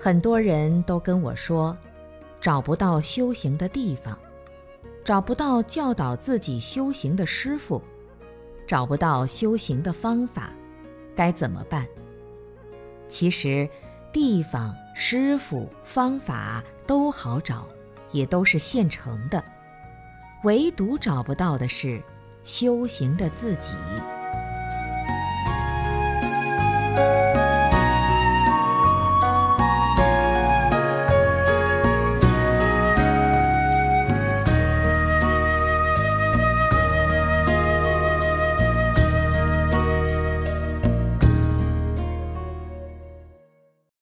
很多人都跟我说找不到修行的地方找不到教导自己修行的师傅找不到修行的方法该怎么办？其实地方师傅方法都好找也都是现成的唯独找不到的是修行的自己。